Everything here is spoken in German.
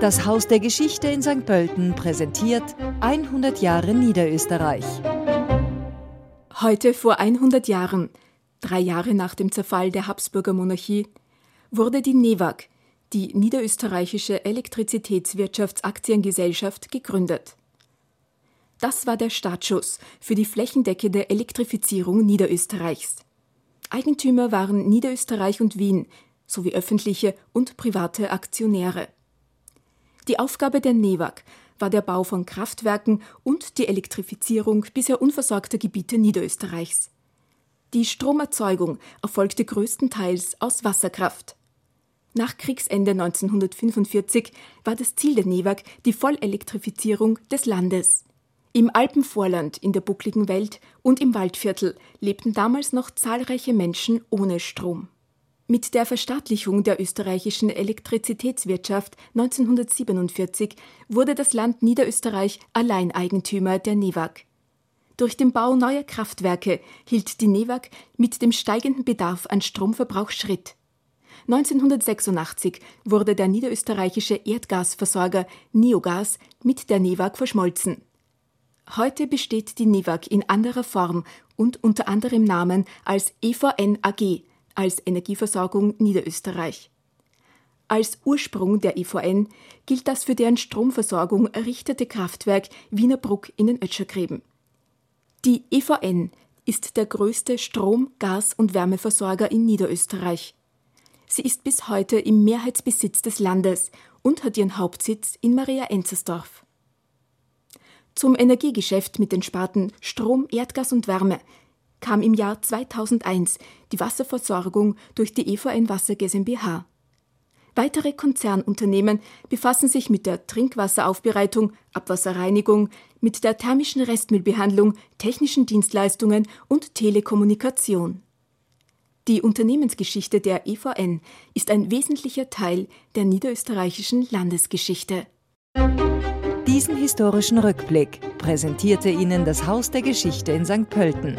Das Haus der Geschichte in St. Pölten präsentiert 100 Jahre Niederösterreich. Heute vor 100 Jahren, drei Jahre nach dem Zerfall der Habsburger Monarchie, wurde die NEWAG, die Niederösterreichische Elektrizitätswirtschaftsaktiengesellschaft, gegründet. Das war der Startschuss für die flächendeckende Elektrifizierung Niederösterreichs. Eigentümer waren Niederösterreich und Wien sowie öffentliche und private Aktionäre. Die Aufgabe der NEWAG war der Bau von Kraftwerken und die Elektrifizierung bisher unversorgter Gebiete Niederösterreichs. Die Stromerzeugung erfolgte größtenteils aus Wasserkraft. Nach Kriegsende 1945 war das Ziel der NEWAG die Vollelektrifizierung des Landes. Im Alpenvorland, in der buckligen Welt und im Waldviertel lebten damals noch zahlreiche Menschen ohne Strom. Mit der Verstaatlichung der österreichischen Elektrizitätswirtschaft 1947 wurde das Land Niederösterreich Alleineigentümer der NEWAG. Durch den Bau neuer Kraftwerke hielt die NEWAG mit dem steigenden Bedarf an Stromverbrauch Schritt. 1986 wurde der niederösterreichische Erdgasversorger Neogas mit der NEWAG verschmolzen. Heute besteht die NEWAG in anderer Form und unter anderem Namen als EVN AG als Energieversorgung Niederösterreich. Als Ursprung der EVN gilt das für deren Stromversorgung errichtete Kraftwerk Wienerbruck in den Ötschergräben. Die EVN ist der größte Strom-, Gas- und Wärmeversorger in Niederösterreich. Sie ist bis heute im Mehrheitsbesitz des Landes und hat ihren Hauptsitz in Maria Enzersdorf. Zum Energiegeschäft mit den Sparten Strom, Erdgas und Wärme kam im Jahr 2001 die Wasserversorgung durch die EVN Wasser GmbH. Weitere Konzernunternehmen befassen sich mit der Trinkwasseraufbereitung, Abwasserreinigung, mit der thermischen Restmüllbehandlung, technischen Dienstleistungen und Telekommunikation. Die Unternehmensgeschichte der EVN ist ein wesentlicher Teil der niederösterreichischen Landesgeschichte. Diesen historischen Rückblick präsentierte Ihnen das Haus der Geschichte in St. Pölten.